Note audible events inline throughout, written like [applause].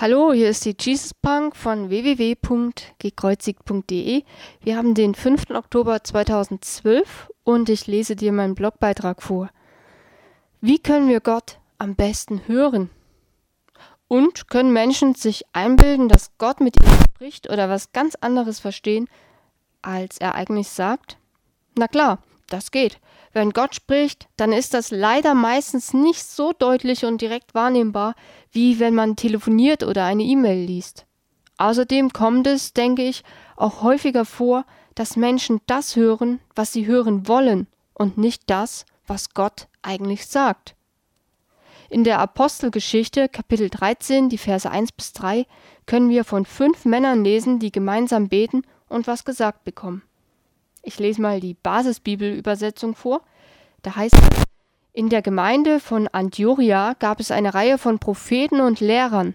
Hallo, hier ist die Jesus Punk von www.gekreuzigt.de. Wir haben den 5. Oktober 2012 und ich lese dir meinen Blogbeitrag vor. Wie können wir Gott am besten hören? Und können Menschen sich einbilden, dass Gott mit ihnen spricht oder was ganz anderes verstehen, als er eigentlich sagt? Na klar, das geht. Wenn Gott spricht, dann ist das leider meistens nicht so deutlich und direkt wahrnehmbar, wie wenn man telefoniert oder eine E-Mail liest. Außerdem kommt es, denke ich, auch häufiger vor, dass Menschen das hören, was sie hören wollen und nicht das, was Gott eigentlich sagt. In der Apostelgeschichte Kapitel 13, die Verse 1 bis 3, können wir von fünf Männern lesen, die gemeinsam beten und was gesagt bekommen. Ich lese mal die Basisbibelübersetzung vor. Da heißt es, in der Gemeinde von Antiochia gab es eine Reihe von Propheten und Lehrern.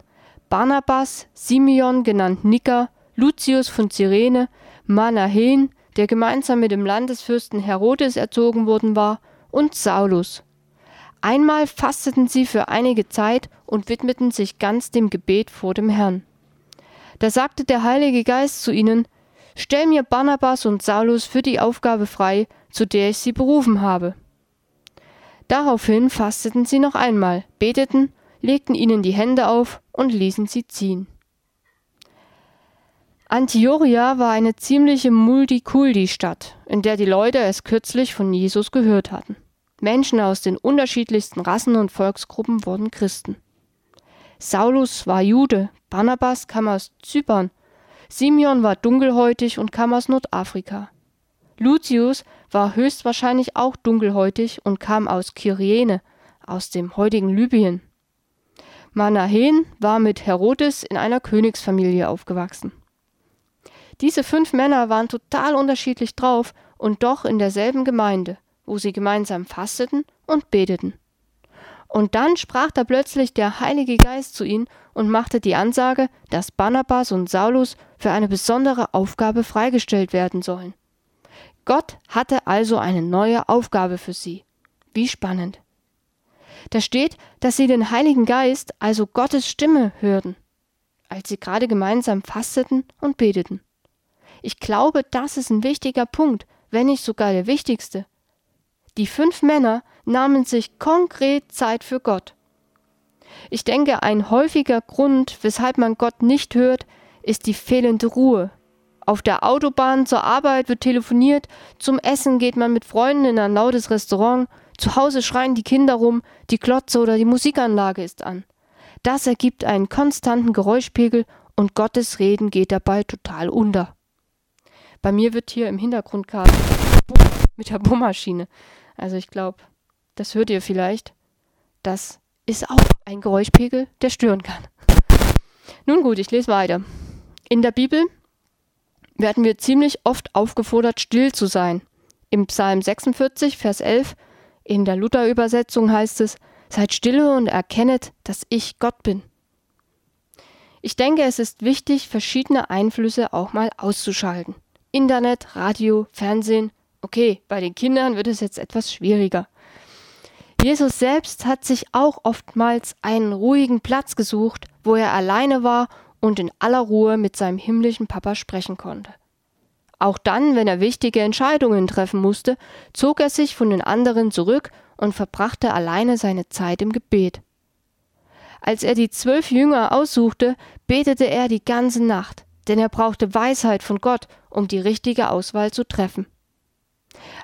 Barnabas, Simeon genannt Nicker, Lucius von Cyrene, Manahen, der gemeinsam mit dem Landesfürsten Herodes erzogen worden war, und Saulus. Einmal fasteten sie für einige Zeit und widmeten sich ganz dem Gebet vor dem Herrn. Da sagte der Heilige Geist zu ihnen, Stell mir Barnabas und Saulus für die Aufgabe frei, zu der ich sie berufen habe. Daraufhin fasteten sie noch einmal, beteten, legten ihnen die Hände auf und ließen sie ziehen. Antiochia war eine ziemliche Multikulti-Stadt, in der die Leute es kürzlich von Jesus gehört hatten. Menschen aus den unterschiedlichsten Rassen und Volksgruppen wurden Christen. Saulus war Jude, Barnabas kam aus Zypern Simeon war dunkelhäutig und kam aus Nordafrika. Lucius war höchstwahrscheinlich auch dunkelhäutig und kam aus Kyrene, aus dem heutigen Libyen. Manahen war mit Herodes in einer Königsfamilie aufgewachsen. Diese fünf Männer waren total unterschiedlich drauf und doch in derselben Gemeinde, wo sie gemeinsam fasteten und beteten. Und dann sprach da plötzlich der Heilige Geist zu ihnen und machte die Ansage, dass Barnabas und Saulus für eine besondere Aufgabe freigestellt werden sollen. Gott hatte also eine neue Aufgabe für sie. Wie spannend. Da steht, dass sie den Heiligen Geist, also Gottes Stimme, hörten, als sie gerade gemeinsam fasteten und beteten. Ich glaube, das ist ein wichtiger Punkt, wenn nicht sogar der wichtigste. Die fünf Männer nahmen sich konkret Zeit für Gott. Ich denke, ein häufiger Grund, weshalb man Gott nicht hört, ist die fehlende Ruhe. Auf der Autobahn zur Arbeit wird telefoniert, zum Essen geht man mit Freunden in ein lautes Restaurant, zu Hause schreien die Kinder rum, die Glotze oder die Musikanlage ist an. Das ergibt einen konstanten Geräuschpegel und Gottes Reden geht dabei total unter. Bei mir wird hier im Hintergrund gerade mit der Bohrmaschine. Also ich glaube, das hört ihr vielleicht. Das ist auch ein Geräuschpegel, der stören kann. Nun gut, ich lese weiter. In der Bibel werden wir ziemlich oft aufgefordert, still zu sein. Im Psalm 46, Vers 11, in der Luther-Übersetzung heißt es, Seid stille und erkennet, dass ich Gott bin. Ich denke, es ist wichtig, verschiedene Einflüsse auch mal auszuschalten. Internet, Radio, Fernsehen, Okay, bei den Kindern wird es jetzt etwas schwieriger. Jesus selbst hat sich auch oftmals einen ruhigen Platz gesucht, wo er alleine war und in aller Ruhe mit seinem himmlischen Papa sprechen konnte. Auch dann, wenn er wichtige Entscheidungen treffen musste, zog er sich von den anderen zurück und verbrachte alleine seine Zeit im Gebet. Als er die zwölf Jünger aussuchte, betete er die ganze Nacht, denn er brauchte Weisheit von Gott, um die richtige Auswahl zu treffen.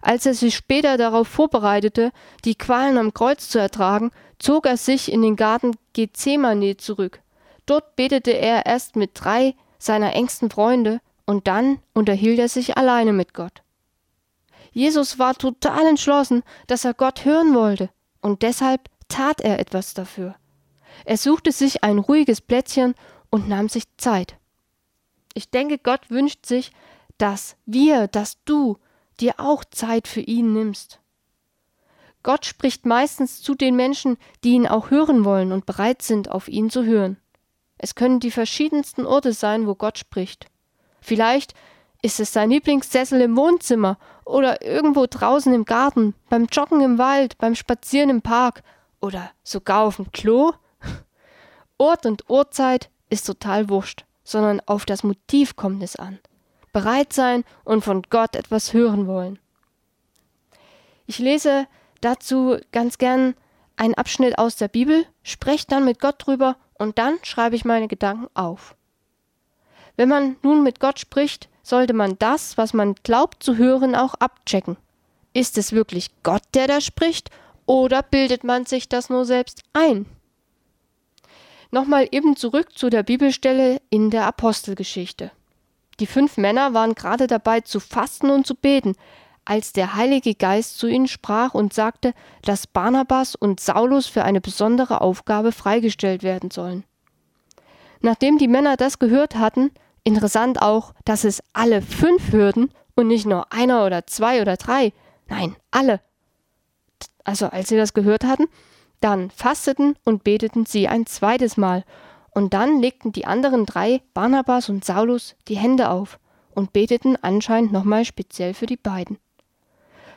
Als er sich später darauf vorbereitete, die Qualen am Kreuz zu ertragen, zog er sich in den Garten Gethsemane zurück. Dort betete er erst mit drei seiner engsten Freunde und dann unterhielt er sich alleine mit Gott. Jesus war total entschlossen, dass er Gott hören wollte, und deshalb tat er etwas dafür. Er suchte sich ein ruhiges Plätzchen und nahm sich Zeit. Ich denke, Gott wünscht sich, dass wir, dass du dir auch Zeit für ihn nimmst. Gott spricht meistens zu den Menschen, die ihn auch hören wollen und bereit sind, auf ihn zu hören. Es können die verschiedensten Orte sein, wo Gott spricht. Vielleicht ist es sein Lieblingssessel im Wohnzimmer oder irgendwo draußen im Garten, beim Joggen im Wald, beim Spazieren im Park oder sogar auf dem Klo. [laughs] Ort und Uhrzeit ist total wurscht, sondern auf das Motiv kommt es an. Bereit sein und von Gott etwas hören wollen. Ich lese dazu ganz gern einen Abschnitt aus der Bibel, spreche dann mit Gott drüber und dann schreibe ich meine Gedanken auf. Wenn man nun mit Gott spricht, sollte man das, was man glaubt zu hören, auch abchecken. Ist es wirklich Gott, der da spricht, oder bildet man sich das nur selbst ein? Nochmal eben zurück zu der Bibelstelle in der Apostelgeschichte. Die fünf Männer waren gerade dabei zu fasten und zu beten, als der Heilige Geist zu ihnen sprach und sagte, dass Barnabas und Saulus für eine besondere Aufgabe freigestellt werden sollen. Nachdem die Männer das gehört hatten, interessant auch, dass es alle fünf hörten und nicht nur einer oder zwei oder drei, nein, alle. Also als sie das gehört hatten, dann fasteten und beteten sie ein zweites Mal, und dann legten die anderen drei, Barnabas und Saulus, die Hände auf und beteten anscheinend nochmal speziell für die beiden.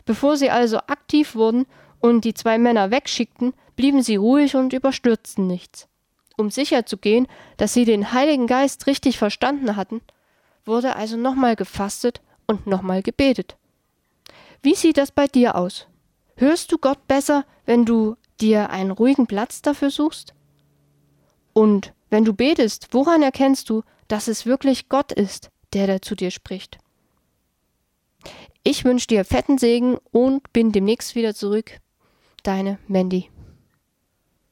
Bevor sie also aktiv wurden und die zwei Männer wegschickten, blieben sie ruhig und überstürzten nichts. Um sicher zu gehen, dass sie den Heiligen Geist richtig verstanden hatten, wurde also nochmal gefastet und nochmal gebetet. Wie sieht das bei dir aus? Hörst du Gott besser, wenn du dir einen ruhigen Platz dafür suchst? Und wenn du betest, woran erkennst du, dass es wirklich Gott ist, der da zu dir spricht? Ich wünsche dir fetten Segen und bin demnächst wieder zurück. Deine Mandy.